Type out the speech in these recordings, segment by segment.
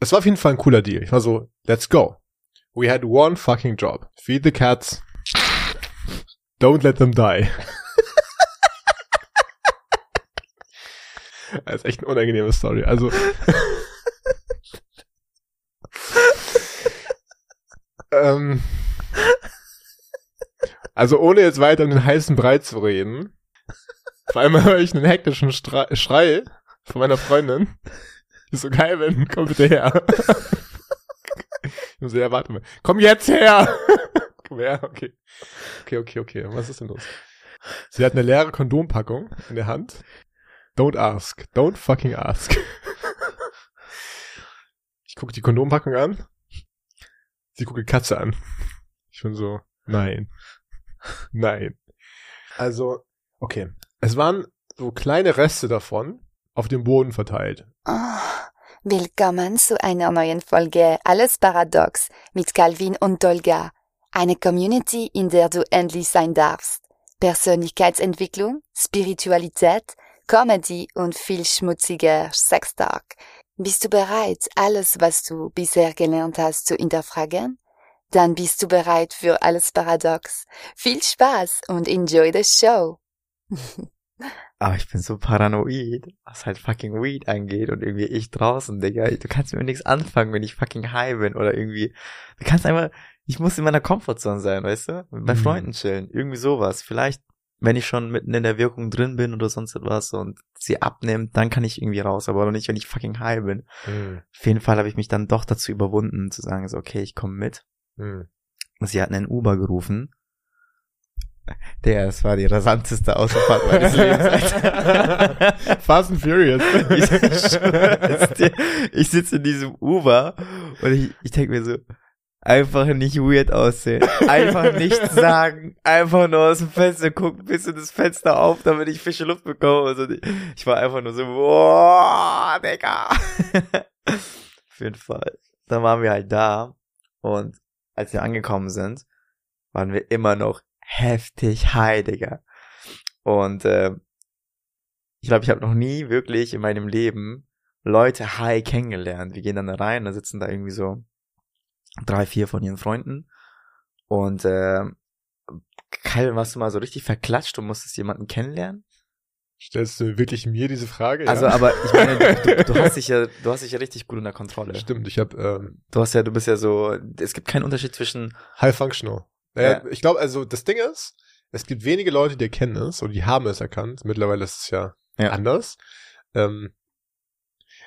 es war auf jeden Fall ein cooler Deal. Ich war so, let's go. We had one fucking job. Feed the cats. Don't let them die. das ist echt eine unangenehme Story. Also. ähm, also ohne jetzt weiter um den heißen Brei zu reden. Vor allem höre ich einen hektischen Stra Schrei von meiner Freundin. Ist so geil, wenn, komm bitte her. ich muss ja, warte mal. Komm jetzt her! komm her, okay. Okay, okay, okay. Was ist denn los? Sie hat eine leere Kondompackung in der Hand. Don't ask. Don't fucking ask. Ich gucke die Kondompackung an. Sie guckt die Katze an. Ich bin so, nein. Nein. Also, okay. Es waren so kleine Reste davon auf dem Boden verteilt. Oh, willkommen zu einer neuen Folge Alles Paradox mit Calvin und Dolga. Eine Community, in der du endlich sein darfst. Persönlichkeitsentwicklung, Spiritualität, Comedy und viel schmutziger Sextalk. Bist du bereit, alles, was du bisher gelernt hast, zu hinterfragen? Dann bist du bereit für alles Paradox. Viel Spaß und enjoy the show. Aber ich bin so paranoid, was halt fucking Weed angeht und irgendwie ich draußen, Digga. Du kannst mir nichts anfangen, wenn ich fucking high bin oder irgendwie. Du kannst einfach, ich muss in meiner Komfortzone sein, weißt du? Meinen mhm. Freunden chillen. Irgendwie sowas. Vielleicht, wenn ich schon mitten in der Wirkung drin bin oder sonst etwas und sie abnimmt, dann kann ich irgendwie raus, aber nicht, wenn ich fucking high bin. Mhm. Auf jeden Fall habe ich mich dann doch dazu überwunden, zu sagen, so, okay, ich komme mit. Mhm. Sie hatten einen Uber gerufen der, es war die rasanteste Autofahrt meines Lebens. Fast and Furious. ich, ich sitze in diesem Uber und ich, ich denke mir so, einfach nicht weird aussehen. Einfach nichts sagen. Einfach nur aus dem Fenster gucken, bis in das Fenster auf, damit ich frische Luft bekomme. Also ich war einfach nur so, boah, Digga. Auf jeden Fall. Dann waren wir halt da und als wir angekommen sind, waren wir immer noch heftig high, Digga. Und äh, ich glaube, ich habe noch nie wirklich in meinem Leben Leute high kennengelernt. Wir gehen dann da rein, da sitzen da irgendwie so drei, vier von ihren Freunden. Und äh, Kyle, warst du mal so richtig verklatscht und musstest jemanden kennenlernen? Stellst du wirklich mir diese Frage? Also, ja? aber ich meine, du, du, hast dich ja, du hast dich ja richtig gut unter Kontrolle. Stimmt, ich habe. Ähm, du hast ja, du bist ja so. Es gibt keinen Unterschied zwischen High Functional. Naja, ja. ich glaube, also das Ding ist, es gibt wenige Leute, die erkennen es oder die haben es erkannt. Mittlerweile ist es ja, ja. anders. Ähm,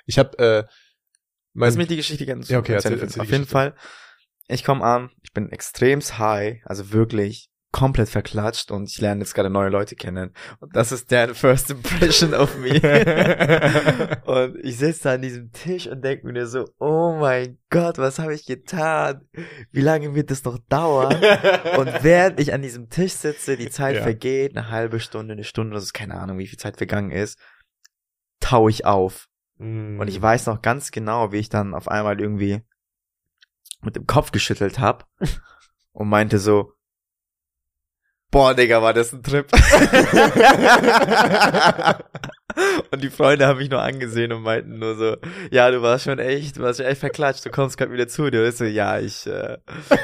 ich habe äh, mein, Lass mich die Geschichte ganz ja, okay, erzähl, erzähl Auf jeden Fall, ich komme an, ich bin extrem high, also wirklich komplett verklatscht und ich lerne jetzt gerade neue Leute kennen. Und das ist der First Impression of me. und ich sitze da an diesem Tisch und denke mir so, oh mein Gott, was habe ich getan? Wie lange wird das noch dauern? und während ich an diesem Tisch sitze, die Zeit ja. vergeht, eine halbe Stunde, eine Stunde, das ist keine Ahnung, wie viel Zeit vergangen ist, tau ich auf. Mm. Und ich weiß noch ganz genau, wie ich dann auf einmal irgendwie mit dem Kopf geschüttelt habe und meinte so, boah, Digga, war das ein Trip. und die Freunde haben mich nur angesehen und meinten nur so, ja, du warst schon echt, du warst schon echt verklatscht, du kommst gerade wieder zu dir. Und ich so, ja, ich, äh,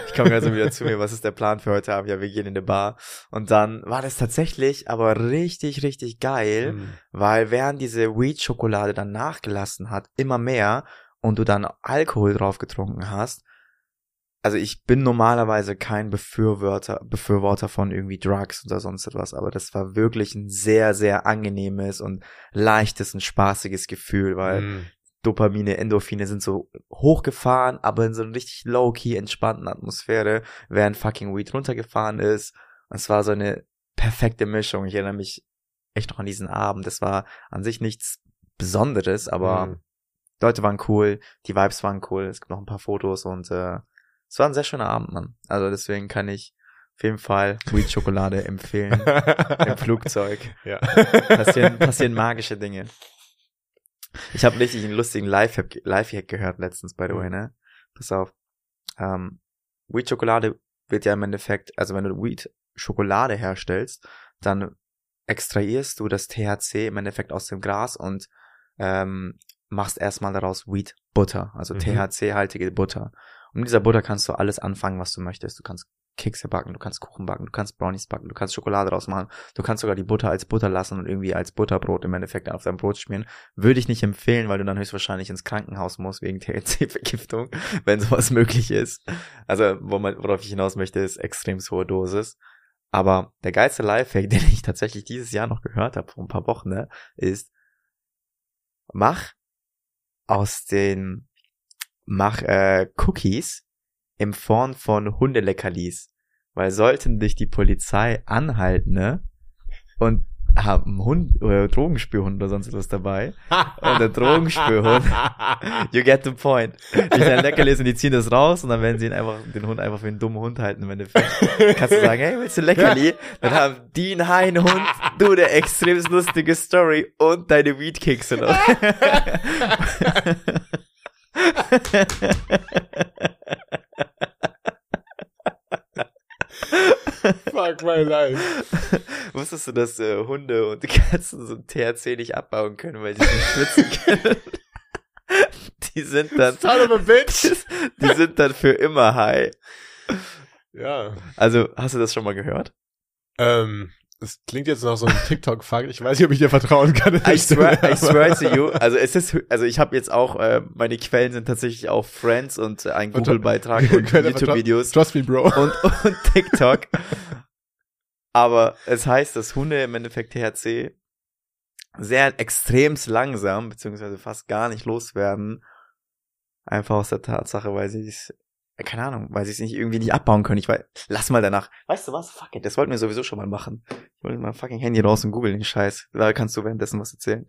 ich komme gerade so wieder zu mir, was ist der Plan für heute Abend? Ja, wir gehen in eine Bar. Und dann war das tatsächlich aber richtig, richtig geil, mhm. weil während diese Weed-Schokolade dann nachgelassen hat, immer mehr, und du dann Alkohol drauf getrunken hast, also ich bin normalerweise kein Befürworter, Befürworter von irgendwie Drugs oder sonst etwas, aber das war wirklich ein sehr, sehr angenehmes und leichtes und spaßiges Gefühl, weil mm. Dopamine, Endorphine sind so hochgefahren, aber in so einer richtig low-key entspannten Atmosphäre, während fucking Weed runtergefahren ist. Und es war so eine perfekte Mischung. Ich erinnere mich echt noch an diesen Abend. Das war an sich nichts Besonderes, aber mm. Leute waren cool, die Vibes waren cool, es gibt noch ein paar Fotos und äh, es war ein sehr schöner Abend, Mann. Also deswegen kann ich auf jeden Fall Weed Schokolade empfehlen im Flugzeug. Ja. Passieren, passieren magische Dinge. Ich habe richtig einen lustigen Live-Hack Live gehört letztens, by the way, ne? Pass auf. Ähm, Weed Schokolade wird ja im Endeffekt, also wenn du Weed Schokolade herstellst, dann extrahierst du das THC im Endeffekt aus dem Gras und ähm, machst erstmal daraus Wheat Butter, also Mhm. THC-haltige Butter. Und mit dieser Butter kannst du alles anfangen, was du möchtest. Du kannst Kekse backen, du kannst Kuchen backen, du kannst Brownies backen, du kannst Schokolade draus machen, du kannst sogar die Butter als Butter lassen und irgendwie als Butterbrot im Endeffekt auf dein Brot schmieren. Würde ich nicht empfehlen, weil du dann höchstwahrscheinlich ins Krankenhaus musst wegen THC-Vergiftung, wenn sowas möglich ist. Also, worauf ich hinaus möchte, ist extrem hohe Dosis. Aber der geilste Lifehack, den ich tatsächlich dieses Jahr noch gehört habe, vor ein paar Wochen, ne, ist, mach aus den, mach äh, Cookies in Form von Hundeleckerlis. Weil sollten dich die Polizei anhalten, ne, und haben Hund oder Drogenspürhund oder sonst was dabei, und der Drogenspürhund, you get the point. Die sein Leckerlis und die ziehen das raus und dann werden sie ihn einfach, den Hund einfach für einen dummen Hund halten im Endeffekt. Kannst du sagen, hey, willst du ein Leckerli? Dann haben die einen Hainhund, du eine extrem lustige Story und deine Weedkekse noch. Fuck my life. Wusstest du, dass äh, Hunde und Katzen so THC nicht abbauen können, weil sie nicht schwitzen können? Die sind dann, Son of a bitch. die sind dann für immer high. Ja. Also, hast du das schon mal gehört? Ähm, das klingt jetzt nach so einem TikTok-Fakt. Ich weiß nicht, ob ich dir vertrauen kann. I swear, Stelle, I swear to you. Also es ist, also ich habe jetzt auch, äh, meine Quellen sind tatsächlich auch Friends und äh, ein Google-Beitrag und YouTube-Videos Trust me, Bro. und, und TikTok. Aber es heißt, dass Hunde im Endeffekt THC sehr extremst langsam, beziehungsweise fast gar nicht loswerden. Einfach aus der Tatsache, weil sie es, keine Ahnung, weil sie es nicht irgendwie nicht abbauen können. Ich weiß, lass mal danach. Weißt du was? Fuck it, das wollten wir sowieso schon mal machen. Ich wollte mal fucking Handy raus und googeln den Scheiß. Da kannst du währenddessen was erzählen.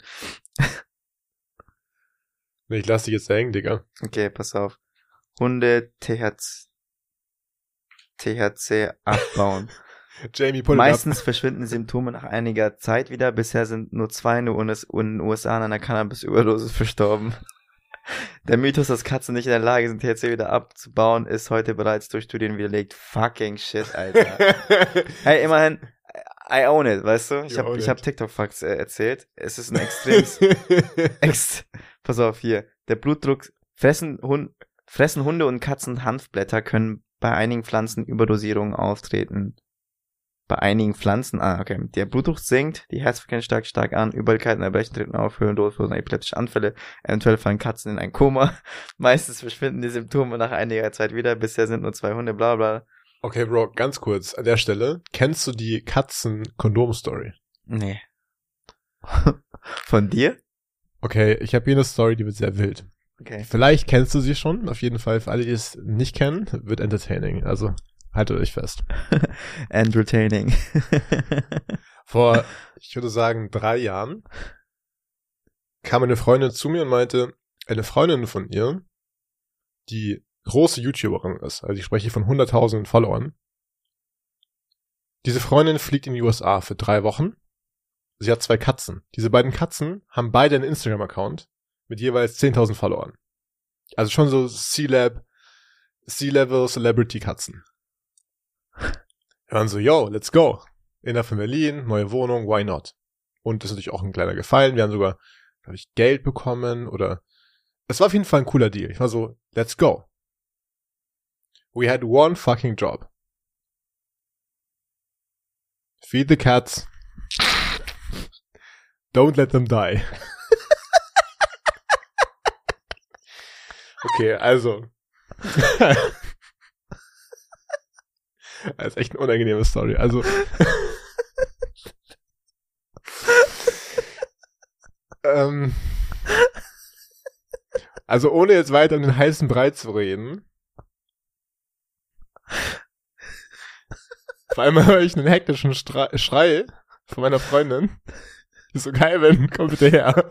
Nee, Ich lass dich jetzt da hängen, Digga. Okay, pass auf. Hunde THC, THC abbauen. Jamie, pull it Meistens verschwinden Symptome nach einiger Zeit wieder. Bisher sind nur zwei in den US- in den USA an einer Cannabis-Überdosis verstorben. Der Mythos, dass Katzen nicht in der Lage sind, THC wieder abzubauen, ist heute bereits durch Studien widerlegt. Fucking shit, Alter. hey, immerhin, I own it, weißt du? Ich habe hab TikTok-Facts äh, erzählt. Es ist ein extremes Ex Pass auf hier. Der Blutdruck fressen, Hund, fressen Hunde und Katzen Hanfblätter können bei einigen Pflanzen Überdosierungen auftreten. Bei einigen Pflanzen, ah, okay. Der Blutdruck sinkt, die Herzfrequenz steigt stark an, Übelkeiten, Erbrechen treten auf, Höhendruck, epileptische Anfälle, eventuell fallen Katzen in ein Koma. Meistens verschwinden die Symptome nach einiger Zeit wieder, bisher sind nur zwei Hunde, bla bla. okay, Bro, ganz kurz an der Stelle. Kennst du die Katzen-Kondom-Story? Nee. Von dir? Okay, ich habe hier eine Story, die wird sehr wild. Okay. Vielleicht kennst du sie schon. Auf jeden Fall, für alle, die es nicht kennen, wird entertaining. Also, haltet euch fest. Entertaining. Vor, ich würde sagen, drei Jahren kam eine Freundin zu mir und meinte, eine Freundin von ihr, die große YouTuberin ist, also ich spreche von hunderttausenden Followern, diese Freundin fliegt in die USA für drei Wochen. Sie hat zwei Katzen. Diese beiden Katzen haben beide einen Instagram-Account mit jeweils 10.000 Followern. Also schon so C-Lab, C-Level Celebrity Katzen. Waren so, yo, let's go. Innerhalb von Berlin, neue Wohnung, why not? Und das ist natürlich auch ein kleiner Gefallen. Wir haben sogar, glaube ich, Geld bekommen oder es war auf jeden Fall ein cooler Deal. Ich war so, let's go. We had one fucking job. Feed the cats. Don't let them die. okay, also. Das ist echt eine unangenehme Story. Also. ähm, also ohne jetzt weiter um den heißen Brei zu reden. Vor allem höre ich einen hektischen Stra Schrei von meiner Freundin. Die ist so geil, wenn, komm bitte her.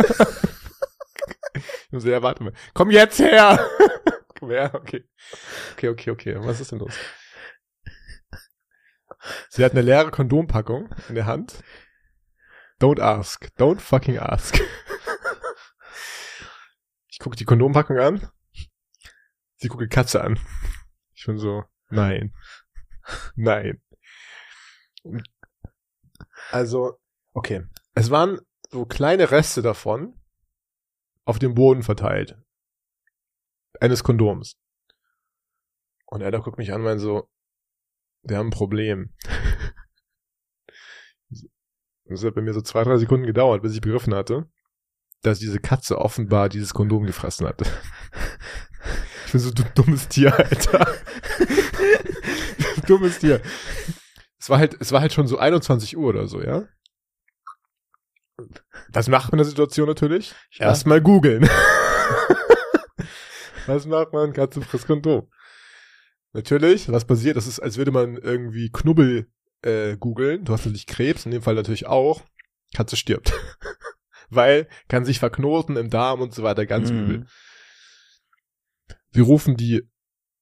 Ich muss so, ja, warte mal. Komm jetzt her! Komm her, okay. Okay, okay, okay. Was ist denn los? Sie hat eine leere Kondompackung in der Hand. Don't ask. Don't fucking ask. Ich gucke die Kondompackung an. Sie guckt die Katze an. Ich bin so, nein. Nein. Also, okay. Es waren so kleine Reste davon. auf dem Boden verteilt. Eines Kondoms. Und er da guckt mich an und meint so, wir haben ein Problem. Das hat bei mir so zwei, drei Sekunden gedauert, bis ich begriffen hatte, dass diese Katze offenbar dieses Kondom gefressen hatte. Ich bin so du dummes Tier, Alter. dummes Tier. Es war halt, es war halt schon so 21 Uhr oder so, ja? Was macht man in der Situation natürlich? Erstmal googeln. was macht man? Katze frisst Kondom. Natürlich, was passiert? Das ist, als würde man irgendwie Knubbel äh, googeln. Du hast natürlich Krebs, in dem Fall natürlich auch. Katze stirbt. Weil kann sich verknoten im Darm und so weiter, ganz Mhm. übel. Wir rufen die,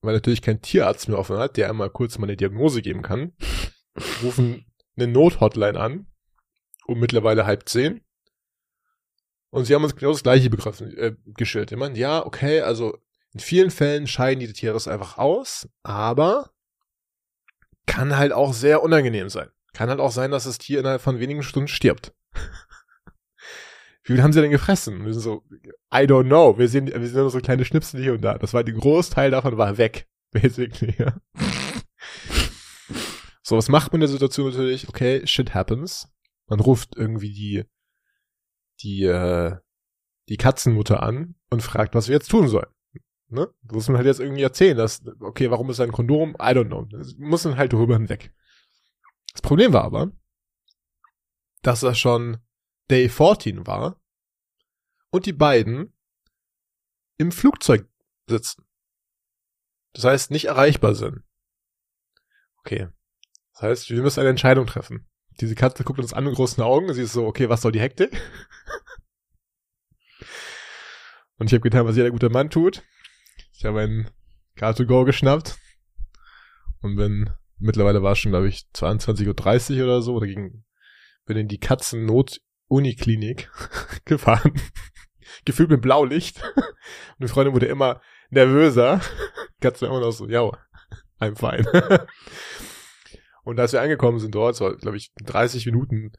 weil natürlich kein Tierarzt mehr offen hat, der einmal kurz mal eine Diagnose geben kann, rufen eine Nothotline an, um mittlerweile halb zehn. Und sie haben uns genau das gleiche begriffen, äh, geschildert. Ich meine, ja, okay, also in vielen Fällen scheiden die Tiere es einfach aus, aber kann halt auch sehr unangenehm sein. Kann halt auch sein, dass das Tier innerhalb von wenigen Stunden stirbt. Wie viel haben sie denn gefressen? Wir sind so, I don't know. Wir sehen, wir sehen nur so kleine Schnipsel hier und da. Das war der Großteil davon war weg. Basically, ja. So, was macht man in der Situation natürlich? Okay, shit happens. Man ruft irgendwie die, die, äh, die Katzenmutter an und fragt, was wir jetzt tun sollen. Ne? Das muss man halt jetzt irgendwie erzählen, dass, okay, warum ist ein Kondom? I don't know. Das muss man halt darüber hinweg. Das Problem war aber, dass das schon Day 14 war und die beiden im Flugzeug sitzen. Das heißt, nicht erreichbar sind. Okay. Das heißt, wir müssen eine Entscheidung treffen. Diese Katze guckt uns an mit großen Augen. Sie ist so, okay, was soll die Hektik? Und ich habe getan, was jeder gute Mann tut. Ich habe einen Car2Go geschnappt und bin, mittlerweile war es schon, glaube ich, 22.30 Uhr oder so, oder ging, bin in die Katzen-Not-Uniklinik gefahren. Gefühlt mit Blaulicht. Und die Freundin wurde immer nervöser. Katze immer noch so, ja, I'm fine. Und als wir angekommen sind dort, so, glaube ich, 30 Minuten,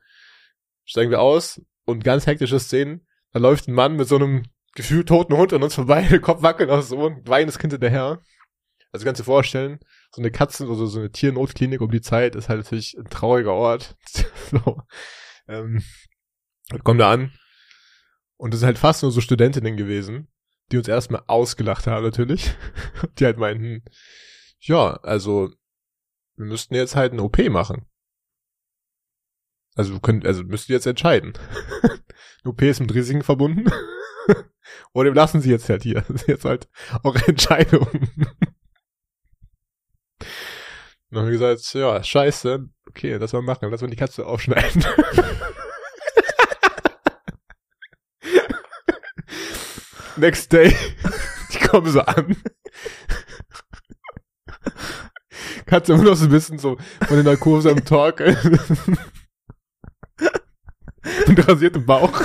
steigen wir aus und ganz hektische Szenen. Da läuft ein Mann mit so einem gefühlt toten Hund an uns vorbei, der Kopf wackelt auch so, ein weinendes Kind hinterher. Also kannst du dir vorstellen, so eine Katzen- oder so eine Tiernotklinik um die Zeit ist halt natürlich ein trauriger Ort. so. ähm, kommen da an und es sind halt fast nur so Studentinnen gewesen, die uns erstmal ausgelacht haben natürlich. Die halt meinten, ja, also wir müssten jetzt halt eine OP machen. Also wir können, also müsst ihr jetzt entscheiden. Eine OP ist mit Risiken verbunden. Oder lassen sie jetzt halt hier. Das ist jetzt halt eure Entscheidung. Und dann haben wir gesagt, ja, scheiße. Okay, lass mal machen. Lass mal die Katze aufschneiden. Next day. Die kommen so an. Katze immer noch so ein bisschen so von der Narkose am Talk. Und rasiert im Bauch.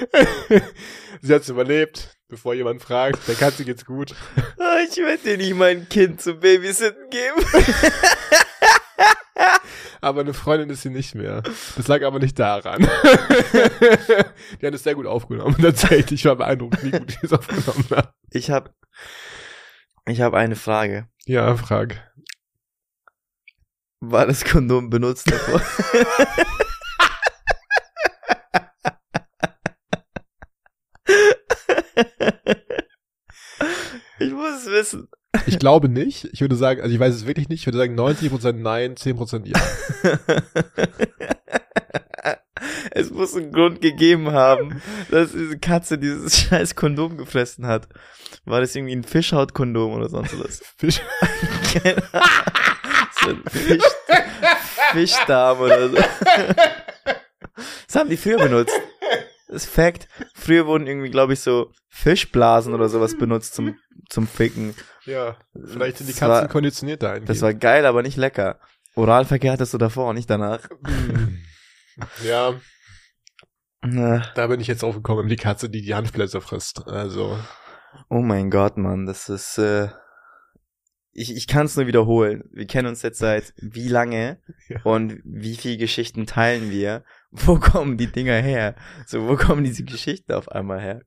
Sie hat's überlebt, bevor jemand fragt. Der Katze geht's gut. Ah, Ich werde dir nicht mein Kind zum Babysitten geben. Aber eine Freundin ist sie nicht mehr. Das lag aber nicht daran. die hat es sehr gut aufgenommen. Tatsächlich, ich war beeindruckt, wie gut die es aufgenommen hat. Ich habe ich hab eine Frage. Ja, frag. War das Kondom benutzt davor? ich muss es wissen. Ich glaube nicht. Ich würde sagen, also ich weiß es wirklich nicht. Ich würde sagen 90% nein, 10% ja. es muss einen Grund gegeben haben, dass diese Katze dieses scheiß Kondom gefressen hat. War das irgendwie ein Fischhautkondom oder sonst was? Fisch. So ein Fisch, Fischdarm oder so. Das haben die früher benutzt. Das ist Fact. Früher wurden irgendwie, glaube ich, so Fischblasen oder sowas benutzt zum, zum Ficken. Ja, vielleicht sind die Katzen war- konditioniert dahingehend. Das war geil, aber nicht lecker. Oralverkehr hattest du davor, nicht danach. Ja, Na, da bin ich jetzt aufgekommen, die Katze, die die Handblätter frisst. Also, Oh mein Gott, Mann, das ist, äh, ich, ich kann es nur wiederholen. Wir kennen uns jetzt seit wie lange Ja. und wie viele Geschichten teilen wir? Wo kommen die Dinger her? So, wo kommen diese Geschichten auf einmal her?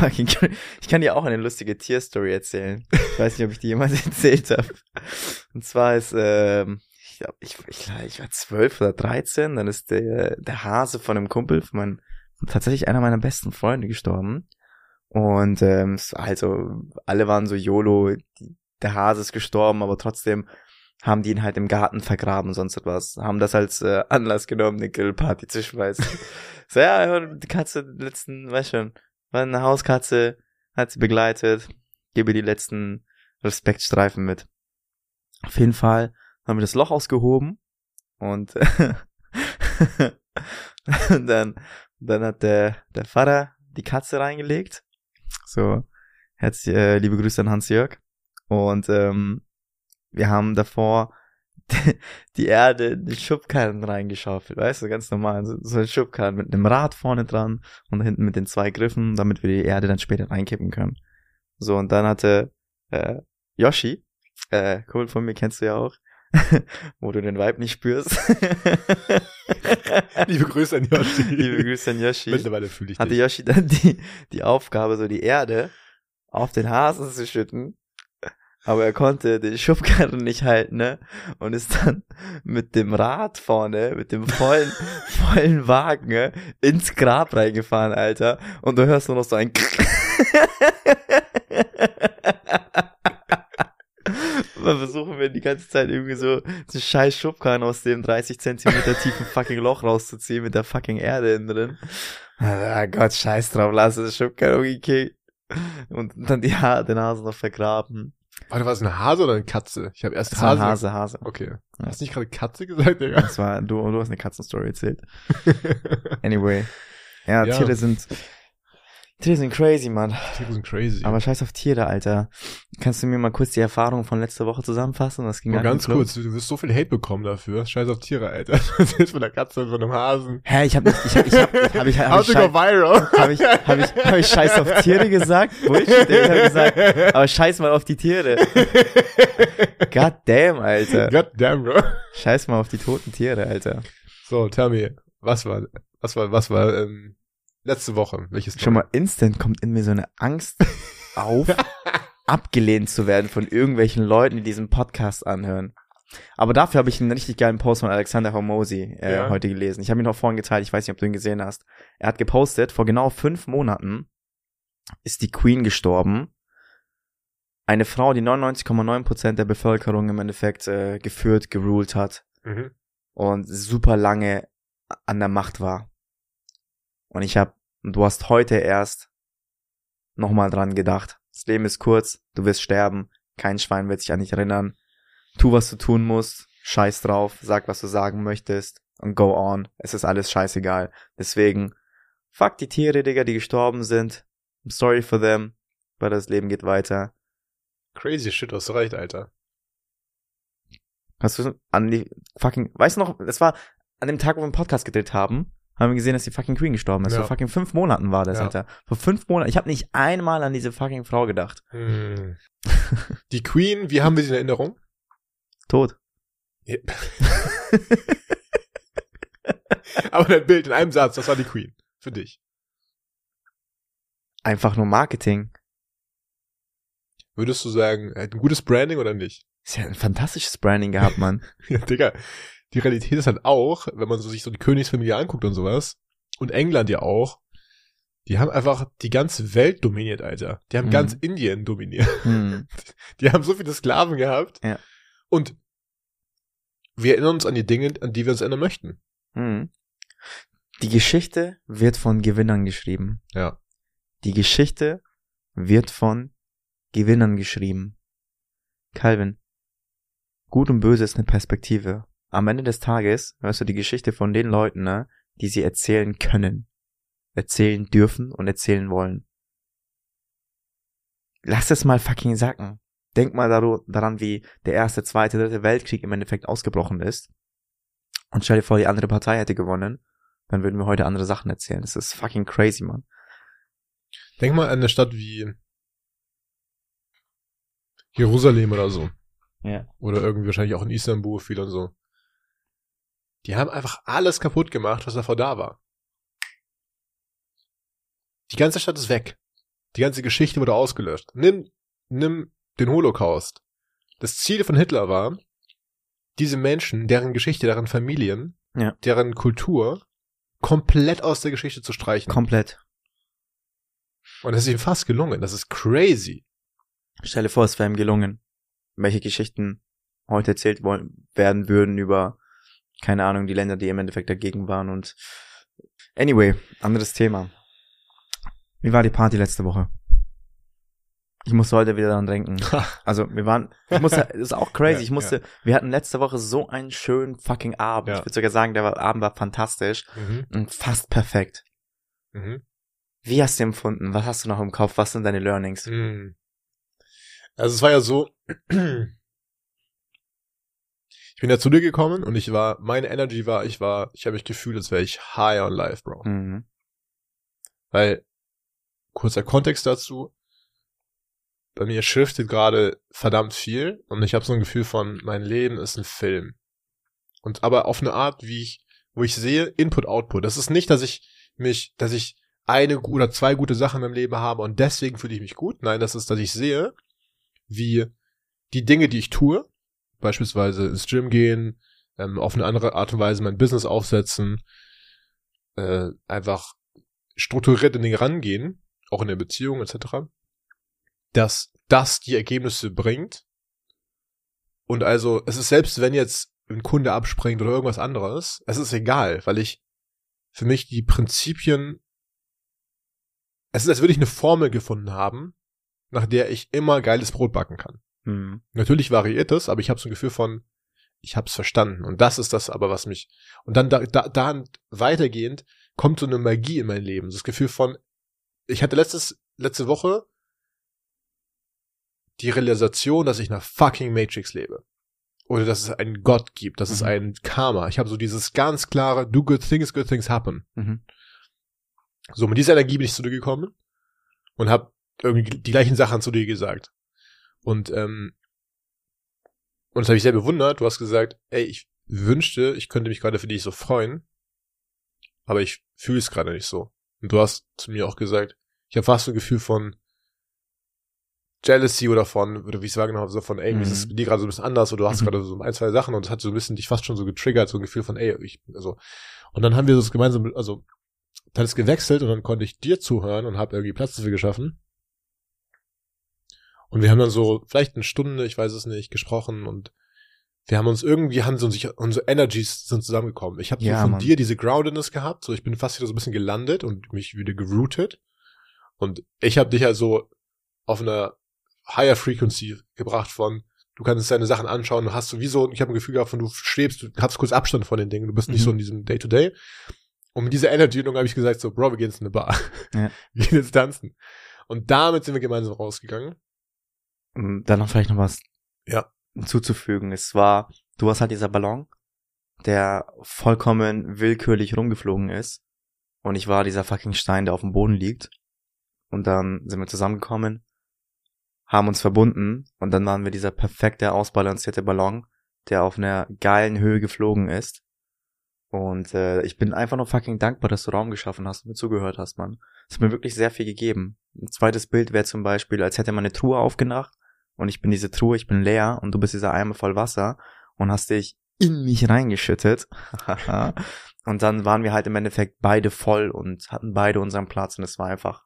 Ich kann dir auch eine lustige Tierstory erzählen. Ich weiß nicht, ob ich die jemals erzählt habe. Und zwar ist, ähm, ich glaube, ich, ich, ich war zwölf oder dreizehn, dann ist der, der Hase von einem Kumpel, von meinem, tatsächlich einer meiner besten Freunde gestorben. Und ähm, also, alle waren so YOLO, die, der Hase ist gestorben, aber trotzdem haben die ihn halt im Garten vergraben und sonst etwas. Haben das als äh, Anlass genommen, eine Grillparty zu schmeißen. so, ja, die Katze, die letzten, weißt schon, war eine Hauskatze, hat sie begleitet, gebe die letzten Respektstreifen mit. Auf jeden Fall haben wir das Loch ausgehoben und, und dann, dann hat der, der Vater die Katze reingelegt. So, herzlich, äh, liebe Grüße an Hans-Jörg. Und ähm, wir haben davor die Erde in den Schubkarren reingeschaufelt, weißt du, ganz normal, so, so ein Schubkarren mit einem Rad vorne dran und hinten mit den zwei Griffen, damit wir die Erde dann später reinkippen können. So, und dann hatte äh, Yoshi, äh, Kumpel von mir kennst du ja auch, wo du den Vibe nicht spürst. Liebe Grüße an Yoshi. Liebe Grüße an Yoshi. Mittlerweile fühle ich hatte dich. Yoshi dann die, die Aufgabe, so die Erde auf den Hasen zu schütten. Aber er konnte den Schubkarren nicht halten, ne? Und ist dann mit dem Rad vorne, mit dem vollen, vollen Wagen, ne? ins Grab reingefahren, Alter. Und du hörst nur noch so ein Dann versuchen wir die ganze Zeit irgendwie so so scheiß Schubkarren aus dem 30 Zentimeter tiefen fucking Loch rauszuziehen mit der fucking Erde innen drin. Ah Gott, scheiß drauf, lass es Schubkarren umgekickt. Und dann die ha den Hasen noch vergraben. Warte, war es eine Hase oder eine Katze? Ich habe erst Hase. Hase, Hase. Okay. Ja. Hast du nicht gerade Katze gesagt, Digga? Das war, du, du hast eine Katzenstory erzählt. Anyway. Ja, Ja. Tiere sind, Tiere sind crazy, Mann. Tiere sind crazy. Aber scheiß auf Tiere, Alter. Kannst du mir mal kurz die Erfahrung von letzter Woche zusammenfassen? Was ging Nur ganz kurz, du, du wirst so viel Hate bekommen dafür. Scheiß auf Tiere, Alter. Das ist von einer Katze und von einem Hasen. Hä, ich hab nicht, ich hab, ich hab, hab ich, hab How ich, scheiß, viral. hab ich, hab ich, hab ich scheiß auf Tiere gesagt? Bullshit, ich hab gesagt, aber scheiß mal auf die Tiere. God damn, Alter. God damn, bro. Scheiß mal auf die toten Tiere, Alter. So, tell me, was war, was war, was war, ähm, letzte Woche? Welches Schon mal instant kommt in mir so eine Angst auf, abgelehnt zu werden von irgendwelchen Leuten, die diesen Podcast anhören. Aber dafür habe ich einen richtig geilen Post von Alexander Hormozy äh, Ja. heute gelesen. Ich habe ihn noch vorhin geteilt, ich weiß nicht, ob du ihn gesehen hast. Er hat gepostet, vor genau fünf Monaten ist die Queen gestorben. Eine Frau, die 99,9% der Bevölkerung im Endeffekt äh, geführt, geruled hat Mhm. und super lange an der Macht war. Und ich hab, und du hast heute erst nochmal dran gedacht. Das Leben ist kurz, du wirst sterben, kein Schwein wird sich an dich erinnern. Tu, was du tun musst, scheiß drauf, sag, was du sagen möchtest und go on. Es ist alles scheißegal. Deswegen, fuck die Tiere, Digga, die gestorben sind. I'm sorry for them, aber das Leben geht weiter. Crazy shit, hast du recht, Alter. Hast du an die fucking, weißt du noch, es war an dem Tag, wo wir einen Podcast gedreht haben, haben wir gesehen, dass die fucking Queen gestorben ist. Ja. Vor fucking fünf Monaten war das, Ja. Alter. Vor fünf Monaten. Ich habe nicht einmal an diese fucking Frau gedacht. Hm. Die Queen, wie haben wir sie in Erinnerung? Tot. Ja. Aber dein Bild in einem Satz, das war die Queen. Für dich. Einfach nur Marketing. Würdest du sagen, er hat ein gutes Branding oder nicht? Ist ja ein fantastisches Branding gehabt, Mann. Ja, Digga, die Realität ist halt auch, wenn man so sich so die Königsfamilie anguckt und sowas, und England ja auch, die haben einfach die ganze Welt dominiert, Alter. Die haben Mhm. ganz Indien dominiert. hm. Die haben so viele Sklaven gehabt. Ja. Und wir erinnern uns an die Dinge, an die wir uns erinnern möchten. Hm. Die Geschichte wird von Gewinnern geschrieben. Ja. Die Geschichte wird von Gewinnern geschrieben. Calvin, gut und böse ist eine Perspektive. Am Ende des Tages hörst du die Geschichte von den Leuten, ne, die sie erzählen können, erzählen dürfen und erzählen wollen. Lass es mal fucking sacken. Denk mal daran, wie der erste, zweite, dritte Weltkrieg im Endeffekt ausgebrochen ist. Und stell dir vor, die andere Partei hätte gewonnen, dann würden wir heute andere Sachen erzählen. Das ist fucking crazy, man. Denk mal an eine Stadt wie Jerusalem oder so. Ja. Oder irgendwie wahrscheinlich auch in Istanbul viel und so. Die haben einfach alles kaputt gemacht, was davor da war. Die ganze Stadt ist weg. Die ganze Geschichte wurde ausgelöscht. Nimm, nimm den Holocaust. Das Ziel von Hitler war, diese Menschen, deren Geschichte, deren Familien, Ja. deren Kultur komplett aus der Geschichte zu streichen. Komplett. Und das ist ihm fast gelungen. Das ist crazy. Stell dir vor, es wäre ihm gelungen, welche Geschichten heute erzählt werden würden über, keine Ahnung, die Länder, die im Endeffekt dagegen waren und anyway, anderes Thema. Wie war die Party letzte Woche? Ich musste heute wieder daran denken. Also wir waren, ich musste, das ist auch crazy. Ja, ich musste, wir hatten letzte Woche so einen schönen fucking Abend. Ja. Ich würde sogar sagen, der Abend war fantastisch Mhm. und fast perfekt. Mhm. Wie hast du empfunden? Was hast du noch im Kopf? Was sind deine Learnings? Mhm. Also es war ja so, bin ja zu dir gekommen und ich war, meine Energy war, ich war, ich habe mich gefühlt, als wäre ich high on life, Bro. Mhm. Weil, kurzer Kontext dazu, bei mir shiftet gerade verdammt viel und ich habe so ein Gefühl von, mein Leben ist ein Film. Und aber auf eine Art, wie ich, wo ich sehe, Input, Output. Das ist nicht, dass ich mich, dass ich eine oder zwei gute Sachen in meinem Leben habe und deswegen fühle ich mich gut. Nein, das ist, dass ich sehe, wie die Dinge, die ich tue, beispielsweise ins Gym gehen, ähm, auf eine andere Art und Weise mein Business aufsetzen, äh, einfach strukturiert in Dinge rangehen, auch in der Beziehung etc., dass das die Ergebnisse bringt. Und also, es ist selbst, wenn jetzt ein Kunde abspringt oder irgendwas anderes, es ist egal, weil ich für mich die Prinzipien, es ist, als würde ich eine Formel gefunden haben, nach der ich immer geiles Brot backen kann. Mhm. Natürlich variiert es, aber ich habe so ein Gefühl von, ich habe es verstanden. Und das ist das aber, was mich. Und dann da, da, da weitergehend kommt so eine Magie in mein Leben. Das Gefühl von, ich hatte letztes, letzte Woche die Realisation, dass ich in einer fucking Matrix lebe. Oder dass es einen Gott gibt, dass es Mhm. ein Karma. Ich habe so dieses ganz klare, do good things, good things happen. Mhm. So, mit dieser Energie bin ich zu dir gekommen und habe irgendwie die gleichen Sachen zu dir gesagt. Und, ähm, und das habe ich sehr bewundert. Du hast gesagt, ey, ich wünschte, ich könnte mich gerade für dich so freuen, aber ich fühle es gerade nicht so. Und du hast zu mir auch gesagt, ich habe fast so ein Gefühl von Jealousy oder von, oder wie ich es wahrgenommen habe, so von, ey, Mhm. es ist bei dir gerade so ein bisschen anders oder du hast Mhm. gerade so ein, zwei Sachen und es hat so ein bisschen dich fast schon so getriggert, so ein Gefühl von, ey, ich, also, und dann haben wir das gemeinsam, also, dann ist gewechselt und dann konnte ich dir zuhören und habe irgendwie Platz dafür geschaffen. Und wir haben dann so vielleicht eine Stunde, ich weiß es nicht, gesprochen und wir haben uns irgendwie, haben so sich, unsere Energies sind zusammengekommen. Ich habe so Ja, von Mann. dir diese Groundedness gehabt, so ich bin fast wieder so ein bisschen gelandet und mich wieder gerooted. Und ich habe dich also auf einer higher frequency gebracht von, du kannst deine Sachen anschauen, du hast sowieso, ich habe ein Gefühl gehabt von, du schwebst, du hast kurz Abstand von den Dingen, du bist nicht Mhm. so in diesem Day-to-Day. Und mit dieser Energy habe ich gesagt, so, Bro, wir gehen jetzt in eine Bar. Ja. Wir gehen jetzt tanzen. Und damit sind wir gemeinsam rausgegangen. Und dann noch vielleicht noch was Ja. hinzuzufügen. Es war, du hast halt dieser Ballon, der vollkommen willkürlich rumgeflogen ist. Und ich war dieser fucking Stein, der auf dem Boden liegt. Und dann sind wir zusammengekommen, haben uns verbunden und dann waren wir dieser perfekte, ausbalancierte Ballon, der auf einer geilen Höhe geflogen ist. Und äh, ich bin einfach nur fucking dankbar, dass du Raum geschaffen hast und mir zugehört hast, Mann. Es hat mir wirklich sehr viel gegeben. Ein zweites Bild wäre zum Beispiel, als hätte man eine Truhe aufgemacht und ich bin diese Truhe, ich bin leer und du bist dieser Eimer voll Wasser und hast dich in mich reingeschüttet. und dann waren wir halt im Endeffekt beide voll und hatten beide unseren Platz und es war einfach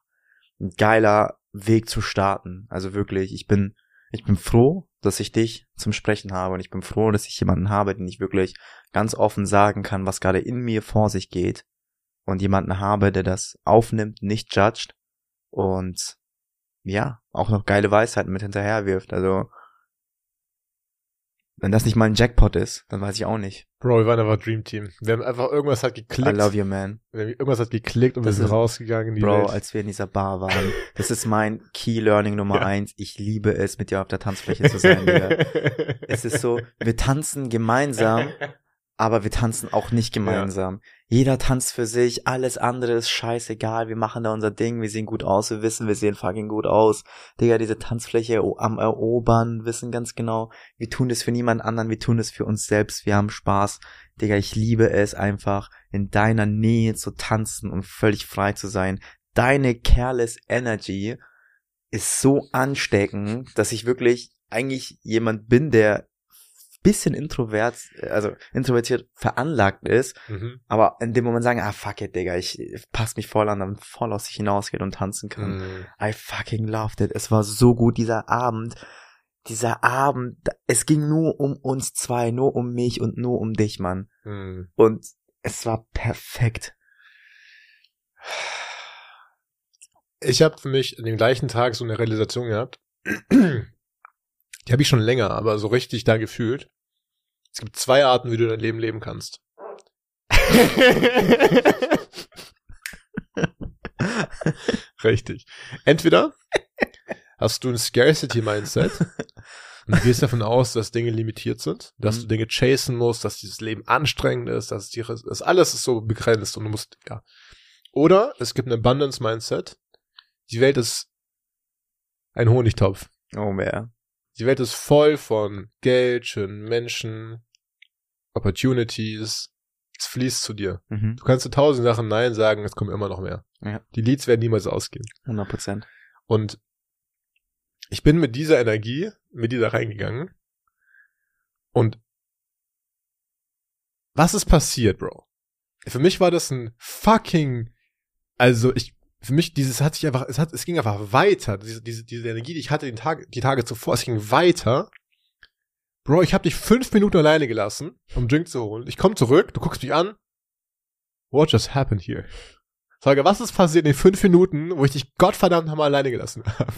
ein geiler Weg zu starten. Also wirklich, ich bin, ich bin froh, dass ich dich zum Sprechen habe und ich bin froh, dass ich jemanden habe, den ich wirklich ganz offen sagen kann, was gerade in mir vor sich geht und jemanden habe, der das aufnimmt, nicht judgt und ja, auch noch geile Weisheiten mit hinterher wirft. Also, wenn das nicht mal ein Jackpot ist, dann weiß ich auch nicht. Bro, wir waren einfach Dream Team. Wir haben einfach irgendwas hat geklickt. I love you, man. Wir haben- Irgendwas hat geklickt und Das wir sind ist- rausgegangen in die Bro, Welt. als wir in dieser Bar waren. Das ist mein Key Learning Nummer Ja. eins. Ich liebe es, mit dir auf der Tanzfläche zu sein. Es ist so, wir tanzen gemeinsam aber wir tanzen auch nicht gemeinsam. Jeder tanzt für sich, alles andere ist scheißegal, wir machen da unser Ding, wir sehen gut aus, wir wissen, wir sehen fucking gut aus. Digga, diese Tanzfläche am Erobern, wissen ganz genau, wir tun das für niemand anderen, wir tun das für uns selbst, wir haben Spaß. Digga, ich liebe es einfach, in deiner Nähe zu tanzen und völlig frei zu sein. Deine careless Energy ist so ansteckend, dass ich wirklich eigentlich jemand bin, der bisschen introvert, also introvertiert veranlagt ist, Mhm. aber in dem Moment sagen, ah fuck it, Digga, ich pass mich voll an, dann voll aus sich hinausgeht und tanzen kann. Mhm. I fucking loved it. Es war so gut, dieser Abend. Dieser Abend, es ging nur um uns zwei, nur um mich und nur um dich, Mann. Mhm. Und es war perfekt. Ich habe für mich an dem gleichen Tag so eine Realisation gehabt. Die habe ich schon länger, aber so richtig da gefühlt. Es gibt zwei Arten, wie du dein Leben leben kannst. richtig. Entweder hast du ein Scarcity-Mindset und du gehst davon aus, dass Dinge limitiert sind, dass Mhm. du Dinge chasen musst, dass dieses Leben anstrengend ist, dass, die, dass alles ist so begrenzt und du musst, ja. Oder es gibt ein Abundance-Mindset. Die Welt ist ein Honigtopf. Oh, mehr. Die Welt ist voll von Geld, schönen Menschen, Opportunities. Es fließt zu dir. Mhm. Du kannst zu tausend Sachen Nein sagen, es kommen immer noch mehr. Ja. Die Leads werden niemals ausgehen. 100 Prozent. Und ich bin mit dieser Energie, mit dieser reingegangen. Und was ist passiert, Bro? Für mich war das ein fucking, also ich, für mich dieses hat sich einfach, es hat, es ging einfach weiter. Diese, diese, diese Energie, die ich hatte den Tag, die Tage zuvor, es ging weiter. Bro, ich habe dich fünf Minuten alleine gelassen, um Drink zu holen. Ich komme zurück, du guckst mich an. What just happened here? Sage, was ist passiert in den fünf Minuten, wo ich dich Gottverdammt nochmal alleine gelassen habe?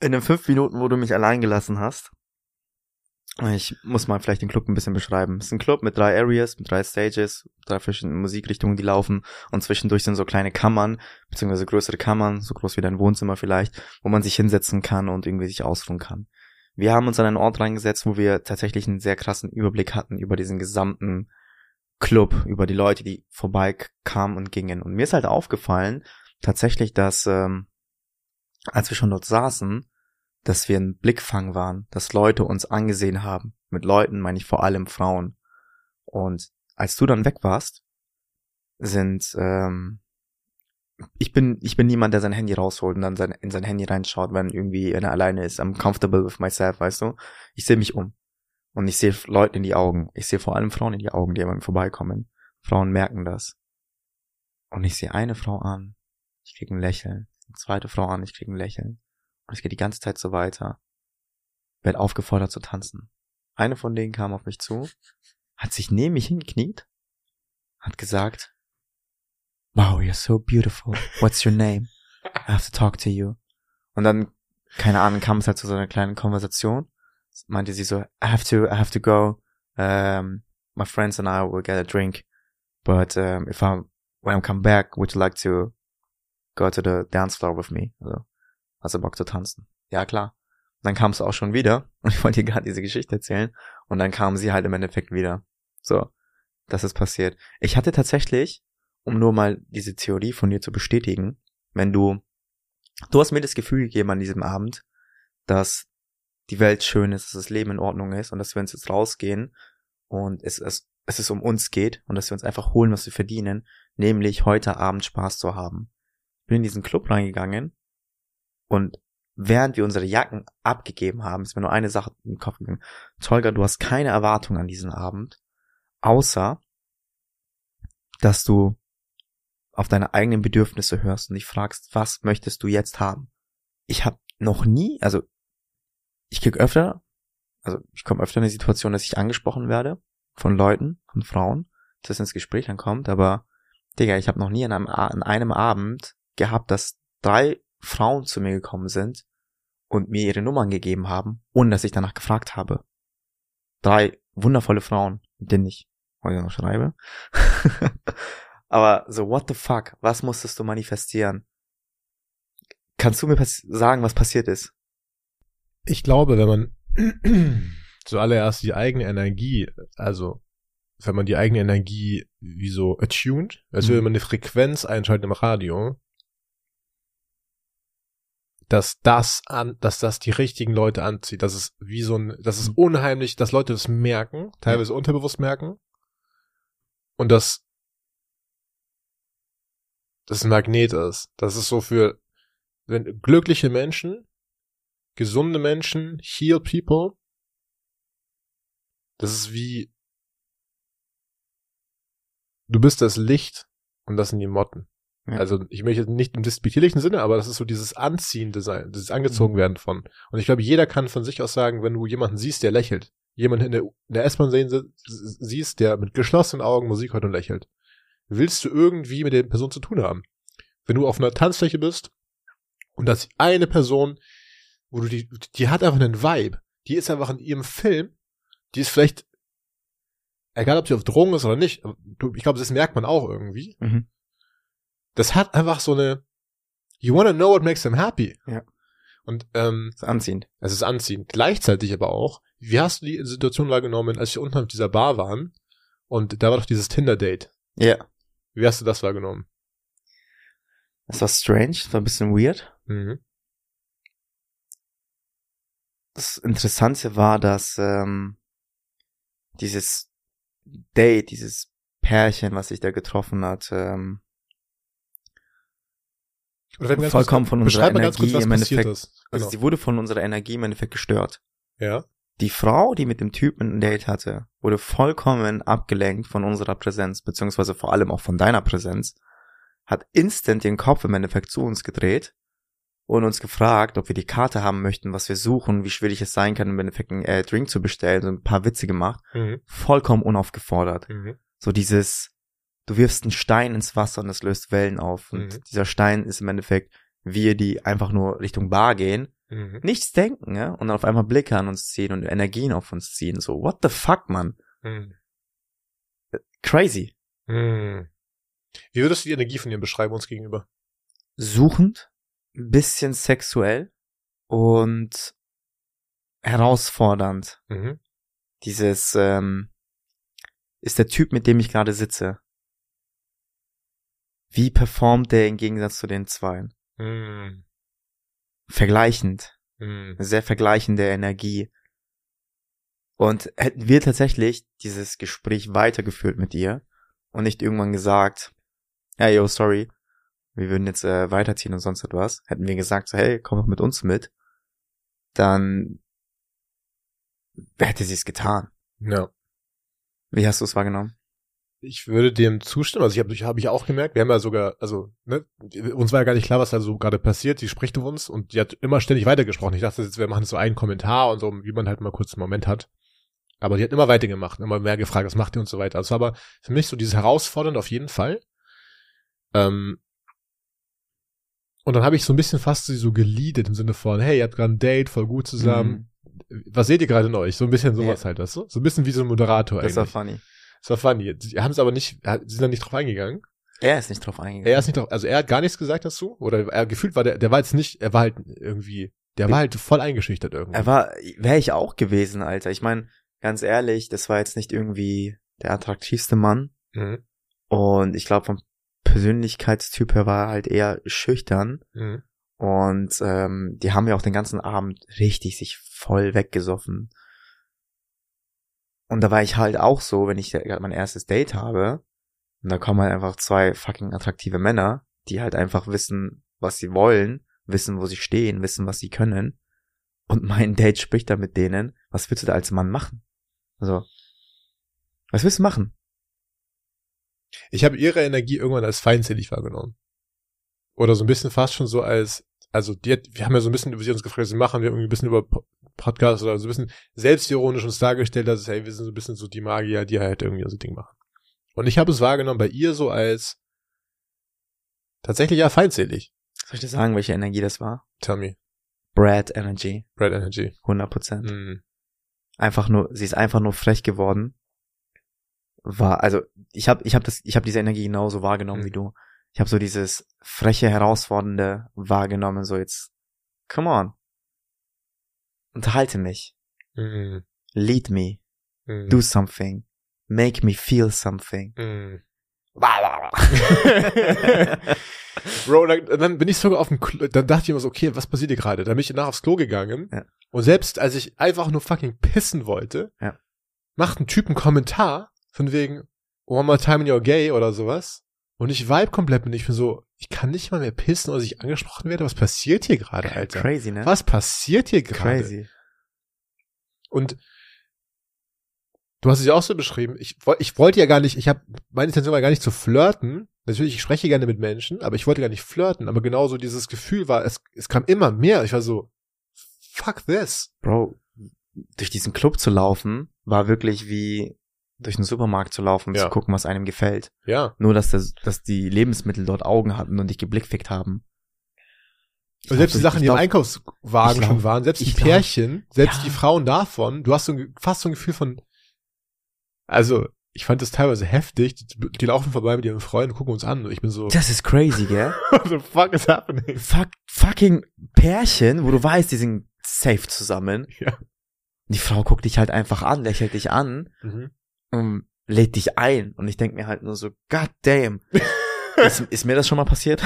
In den fünf Minuten, wo du mich allein gelassen hast, ich muss mal vielleicht den Club ein bisschen beschreiben. Es ist ein Club mit drei Areas, mit drei Stages, drei verschiedenen Musikrichtungen, die laufen und zwischendurch sind so kleine Kammern, beziehungsweise größere Kammern, so groß wie dein Wohnzimmer vielleicht, wo man sich hinsetzen kann und irgendwie sich ausruhen kann. Wir haben uns an einen Ort reingesetzt, wo wir tatsächlich einen sehr krassen Überblick hatten über diesen gesamten Club, über die Leute, die vorbeikamen und gingen. Und mir ist halt aufgefallen, tatsächlich, dass ähm, als wir schon dort saßen, dass wir ein Blickfang waren, dass Leute uns angesehen haben. Mit Leuten meine ich vor allem Frauen. Und als du dann weg warst, sind ähm, ich bin ich bin niemand, der sein Handy rausholt und dann sein, in sein Handy reinschaut, wenn irgendwie wenn er alleine ist. I'm comfortable with myself, weißt du? Ich sehe mich um und ich sehe Leute in die Augen. Ich sehe vor allem Frauen in die Augen, die an mir vorbeikommen. Frauen merken das. Und ich sehe eine Frau an, ich krieg ein Lächeln. Eine zweite Frau an, ich krieg ein Lächeln. Und es geht die ganze Zeit so weiter. Werd aufgefordert zu tanzen. Eine von denen kam auf mich zu, hat sich neben mich hingekniet, hat gesagt, Wow, you're so beautiful. What's your name? I have to talk to you. Und dann, keine Ahnung, kam es halt zu so einer kleinen Konversation. Meinte sie so, I have to, I have to go. Um, my friends and I will get a drink. But um, if I, when I come back, would you like to go to the dance floor with me? Also, hast du Bock zu tanzen? Ja, klar. Dann kam sie auch schon wieder und ich wollte ihr gerade diese Geschichte erzählen und dann kam sie halt im Endeffekt wieder. So, das ist passiert. Ich hatte tatsächlich, um nur mal diese Theorie von dir zu bestätigen, wenn du, du hast mir das Gefühl gegeben an diesem Abend, dass die Welt schön ist, dass das Leben in Ordnung ist und dass wir uns jetzt rausgehen und es, es, es ist um uns geht und dass wir uns einfach holen, was wir verdienen, nämlich heute Abend Spaß zu haben. Ich bin in diesen Club reingegangen und während wir unsere Jacken abgegeben haben, ist mir nur eine Sache im Kopf gegangen. Tolga, du hast keine Erwartung an diesen Abend, außer, dass du auf deine eigenen Bedürfnisse hörst und dich fragst, was möchtest du jetzt haben? Ich habe noch nie, also ich krieg öfter, also ich komme öfter in die Situation, dass ich angesprochen werde von Leuten, von Frauen, dass ins Gespräch dann kommt, aber Digga, ich habe noch nie an einem, an einem Abend gehabt, dass drei Frauen zu mir gekommen sind und mir ihre Nummern gegeben haben, ohne dass ich danach gefragt habe. Drei wundervolle Frauen, mit denen ich heute noch schreibe. Aber so, what the fuck? Was musstest du manifestieren? Kannst du mir sagen, was passiert ist? Ich glaube, wenn man zuallererst die eigene Energie, also wenn man die eigene Energie wie so attuned, also Mhm. wenn man eine Frequenz einschaltet im Radio, dass das an, dass das die richtigen Leute anzieht, dass es wie so ein, das ist Mhm. unheimlich, dass Leute das merken, teilweise unterbewusst merken und dass das ein Magnet ist. Das ist so für wenn glückliche Menschen, gesunde Menschen, heal people, das ist wie du bist das Licht und das sind die Motten. Ja. Also ich möchte nicht im despektierlichen Sinne, aber das ist so dieses anziehende Sein, dieses angezogen Mhm. werden von. Und ich glaube, jeder kann von sich aus sagen, wenn du jemanden siehst, der lächelt, jemanden in der, in der S-Bahn sehen sie- siehst, der mit geschlossenen Augen Musik hört und lächelt, willst du irgendwie mit der Person zu tun haben. Wenn du auf einer Tanzfläche bist und das eine Person, wo du die, die hat einfach einen Vibe, die ist einfach in ihrem Film, die ist vielleicht, egal ob sie auf Drogen ist oder nicht, ich glaube, das merkt man auch irgendwie. Mhm. Das hat einfach so eine, you wanna know what makes them happy. Ja. Und ähm, ist anziehend. es ist anziehend. Gleichzeitig aber auch, wie hast du die Situation wahrgenommen, als wir unten auf dieser Bar waren und da war doch dieses Tinder-Date. Ja. Wie hast du das wahrgenommen? Das war strange, das war ein bisschen weird. Mhm. Das Interessante war, dass ähm, dieses Date, dieses Pärchen, was sich da getroffen hat, ähm, Oder ganz Vollkommen kurz- von unserer ganz kurz, Energie was im Endeffekt- ist. also Genau. sie wurde von unserer Energie im Endeffekt gestört. Ja. Die Frau, die mit dem Typen ein Date hatte, wurde vollkommen abgelenkt von unserer Präsenz, beziehungsweise vor allem auch von deiner Präsenz, hat instant den Kopf im Endeffekt zu uns gedreht und uns gefragt, ob wir die Karte haben möchten, was wir suchen, wie schwierig es sein kann, im Endeffekt einen äh, Drink zu bestellen, so ein paar Witze gemacht, Mhm. vollkommen unaufgefordert. Mhm. So dieses, du wirfst einen Stein ins Wasser und es löst Wellen auf. Und Mhm. dieser Stein ist im Endeffekt wir, die einfach nur Richtung Bar gehen, Mhm. nichts denken, ja, und dann auf einmal Blicke an uns ziehen und Energien auf uns ziehen. So, what the fuck, man? Mhm. Crazy. Mhm. Wie würdest du die Energie von ihr beschreiben uns gegenüber? Suchend, ein bisschen sexuell und herausfordernd. Mhm. Dieses, ähm, ist der Typ, mit dem ich gerade sitze. Wie performt der im Gegensatz zu den Zweien? Mhm. Vergleichend. Mhm. sehr vergleichende Energie. Und hätten wir tatsächlich dieses Gespräch weitergeführt mit ihr und nicht irgendwann gesagt, hey, yo, sorry, wir würden jetzt äh, weiterziehen und sonst etwas, hätten wir gesagt, so, hey, komm doch mit uns mit, dann hätte sie es getan. Ja. Wie hast du es wahrgenommen? Ich würde dem zustimmen. Also ich habe hab ich auch gemerkt, wir haben ja sogar, also, ne, uns war ja gar nicht klar, was da so gerade passiert. Sie spricht auf uns und die hat immer ständig weitergesprochen. Ich dachte jetzt, wir machen so einen Kommentar und so, wie man halt mal kurz einen Moment hat. Aber die hat immer weitergemacht, immer mehr gefragt, was macht ihr und so weiter. Also aber für mich so dieses herausfordernd auf jeden Fall. Ähm, und dann habe ich so ein bisschen fast sie so geliedet im Sinne von, hey, ihr habt gerade ein Date, voll gut zusammen. Was seht ihr gerade in euch? So ein bisschen sowas Ja. halt, das so? So ein bisschen wie so ein Moderator Das war eigentlich. funny. Das war funny. Sie haben es aber nicht, sind da nicht drauf eingegangen. Er ist nicht drauf eingegangen. Er ist nicht drauf, also er hat gar nichts gesagt dazu. Oder er gefühlt war der, der war jetzt nicht, er war halt irgendwie, der war halt voll eingeschüchtert irgendwie. Er war, wäre ich auch gewesen, Alter. Ich meine, ganz ehrlich, das war jetzt nicht irgendwie der attraktivste Mann. Mhm. Und ich glaube, vom Persönlichkeitstyp her war er halt eher schüchtern. Mhm. Und ähm, die haben ja auch den ganzen Abend richtig sich voll weggesoffen. Und da war ich halt auch so, wenn ich gerade mein erstes Date habe, und da kommen halt einfach zwei fucking attraktive Männer, die halt einfach wissen, was sie wollen, wissen, wo sie stehen, wissen, was sie können. Und mein Date spricht da mit denen. Was willst du da als Mann machen? Also, was willst du machen? Ich habe ihre Energie irgendwann als feindselig wahrgenommen. Oder so ein bisschen fast schon so als, also die hat, wir haben ja so ein bisschen über sie uns gefragt, was sie machen, wir haben irgendwie ein bisschen über Po- Podcasts oder so ein bisschen selbstironisch uns dargestellt, dass es, hey, wir sind so ein bisschen so die Magier, die halt irgendwie so Ding machen. Und ich habe es wahrgenommen bei ihr so als tatsächlich ja feindselig. Soll ich dir sagen, welche Energie das war? Tell me. Brad Energy. Red Energy. 100 Prozent. Mhm. einfach nur, sie ist einfach nur frech geworden. War, also ich habe, ich habe das, ich habe diese Energie genauso wahrgenommen Mhm. wie du. Ich habe so dieses freche, herausfordernde wahrgenommen. So jetzt, come on, unterhalte mich, Mhm. lead me, Mhm. do something, make me feel something. Mm. Bro, dann, dann bin ich sogar auf dem Klo, dann dachte ich immer so, okay, was passiert hier gerade? Dann bin ich danach aufs Klo gegangen. Ja. Und selbst als ich einfach nur fucking pissen wollte, Ja. macht ein Typ einen Kommentar von wegen One more time and you're gay oder sowas. Und ich vibe komplett mit. Ich bin so, ich kann nicht mal mehr pissen, oder ich angesprochen werde. Was passiert hier gerade, Alter? Crazy, ne? Was passiert hier gerade? Crazy. Und du hast es ja auch so beschrieben. Ich, ich wollte ja gar nicht, ich habe meine Intention war gar nicht zu flirten. Natürlich, ich spreche gerne mit Menschen, aber ich wollte gar nicht flirten. Aber genauso dieses Gefühl war, es, es kam immer mehr. Ich war so, fuck this. Bro, durch diesen Club zu laufen, war wirklich wie durch einen Supermarkt zu laufen und Ja. zu gucken, was einem gefällt. Ja. Nur, dass, das, dass die Lebensmittel dort Augen hatten und dich geblickfickt haben. Ich Und selbst glaub, die Sachen, die im glaub- Einkaufswagen glaub- schon waren, selbst die Pärchen, selbst Ja. die Frauen davon, du hast so ein, fast so ein Gefühl von, also, ich fand das teilweise heftig. Die, die laufen vorbei mit ihren Freunden, gucken uns an und ich bin so, Das ist crazy, gell? what the fuck is happening? Fuck, fucking Pärchen, wo du weißt, die sind safe zusammen. Ja. Die Frau guckt dich halt einfach an, lächelt dich an Mhm. Und lädt dich ein. Und ich denk mir halt nur so, god damn. ist, ist mir das schon mal passiert?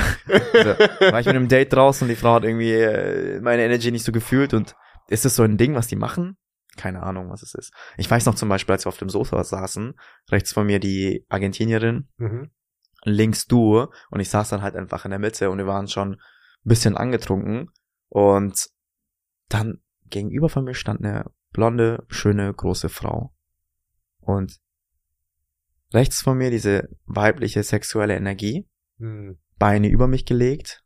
Also, war ich mit einem Date draußen und die Frau hat irgendwie äh, meine Energy nicht so gefühlt und ist das so ein Ding, was die machen? Keine Ahnung, was es ist. Ich weiß noch zum Beispiel, als wir auf dem Sofa saßen, rechts von mir die Argentinierin, Mhm. links du und ich saß dann halt einfach in der Mitte und wir waren schon ein bisschen angetrunken und dann gegenüber von mir stand eine blonde, schöne, große Frau. Und rechts von mir diese weibliche sexuelle Energie, Mhm. Beine über mich gelegt,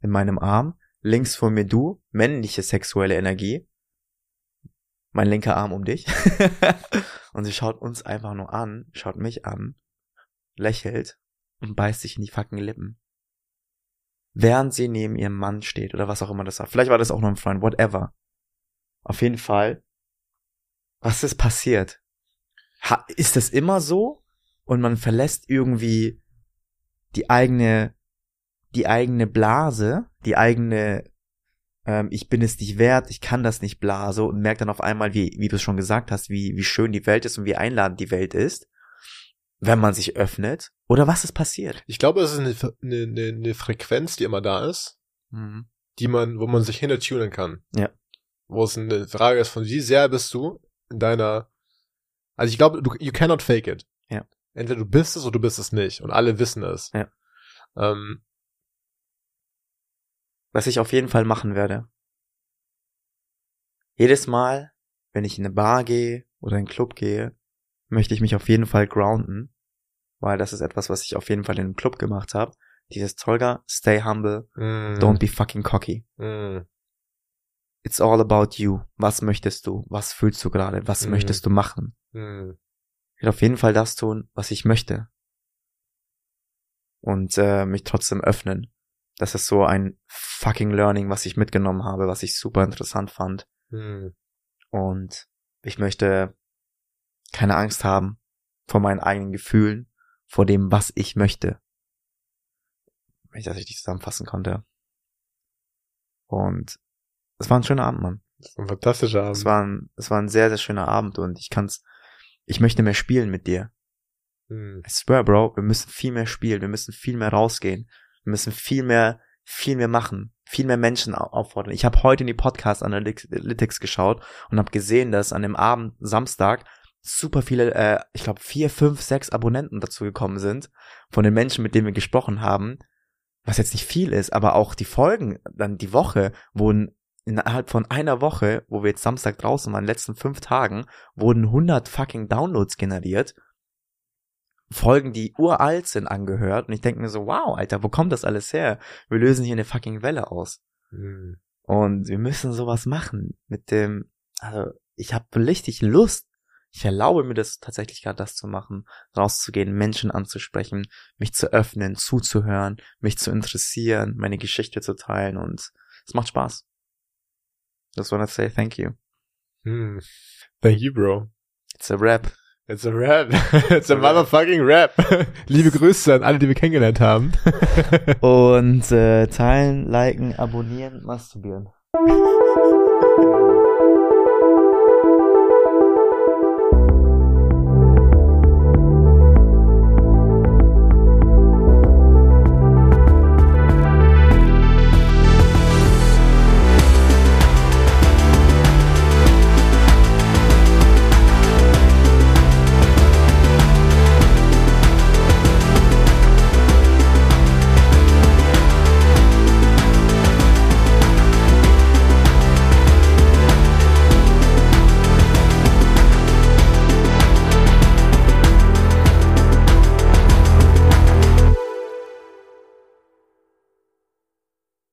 in meinem Arm, links von mir du, männliche sexuelle Energie, mein linker Arm um dich. und sie schaut uns einfach nur an, schaut mich an, lächelt und beißt sich in die fucking Lippen. Während sie neben ihrem Mann steht oder was auch immer das war. Vielleicht war das auch nur ein Freund, whatever. Auf jeden Fall, was ist passiert? Ha, ist das immer so? Und man verlässt irgendwie die eigene, die eigene Blase, die eigene, ähm, ich bin es nicht wert, ich kann das nicht Blase und merkt dann auf einmal, wie, wie du es schon gesagt hast, wie, wie schön die Welt ist und wie einladend die Welt ist, wenn man sich öffnet. Oder was ist passiert? Ich glaube, es ist eine, eine, eine, Frequenz, die immer da ist, die man, wo man sich hinter tunen kann. Ja. Wo es eine Frage ist von wie sehr bist du in deiner, also ich glaube, du, you cannot fake it. Ja. Entweder du bist es oder du bist es nicht. Und alle wissen es. Ja. Ähm, Was ich auf jeden Fall machen werde. Jedes Mal, wenn ich in eine Bar gehe oder in einen Club gehe, möchte ich mich auf jeden Fall grounden, weil das ist etwas, was ich auf jeden Fall in einem Club gemacht habe. Dieses Tolga, stay humble, mm, don't be fucking cocky. mm, It's all about you. Was möchtest du? Was fühlst du gerade? Was Mhm. möchtest du machen? Mm, Ich will auf jeden Fall das tun, was ich möchte. Und äh, mich trotzdem öffnen. Das ist so ein fucking Learning, was ich mitgenommen habe, was ich super interessant fand. mm. Und ich möchte keine Angst haben vor meinen eigenen Gefühlen, vor dem, was ich möchte. Wenn ich das richtig zusammenfassen konnte. Und es war ein schöner Abend, Mann. Das ein fantastischer Abend. Es war ein, es war ein sehr, sehr schöner Abend und ich kann's, ich möchte mehr spielen mit dir. mm, I swear, Bro, wir müssen viel mehr spielen, wir müssen viel mehr rausgehen, wir müssen viel mehr, viel mehr machen, viel mehr Menschen au- auffordern. Ich habe heute in die Podcast Analytics geschaut und habe gesehen, dass an dem Abend Samstag super viele, äh, ich glaube vier, fünf, sechs Abonnenten dazu gekommen sind von den Menschen, mit denen wir gesprochen haben, was jetzt nicht viel ist, aber auch die Folgen, dann die Woche wurden innerhalb von einer Woche, wo wir jetzt Samstag draußen waren, in den letzten fünf Tagen, wurden 100 fucking Downloads generiert. Folgen, die uralt sind, angehört. Und ich denke mir so, wow, Alter, wo kommt das alles her? Wir lösen hier eine fucking Welle aus. mm. Und wir müssen sowas machen mit dem, also ich habe richtig Lust. Ich erlaube mir das tatsächlich gerade das zu machen, rauszugehen, Menschen anzusprechen, mich zu öffnen, zuzuhören, mich zu interessieren, meine Geschichte zu teilen und es macht Spaß. Just wanna say thank you. Mm. Thank you, bro. It's a rap. It's a rap. It's a motherfucking rap. Liebe Grüße an alle, die wir kennengelernt haben. Und äh, teilen, liken, abonnieren, masturbieren.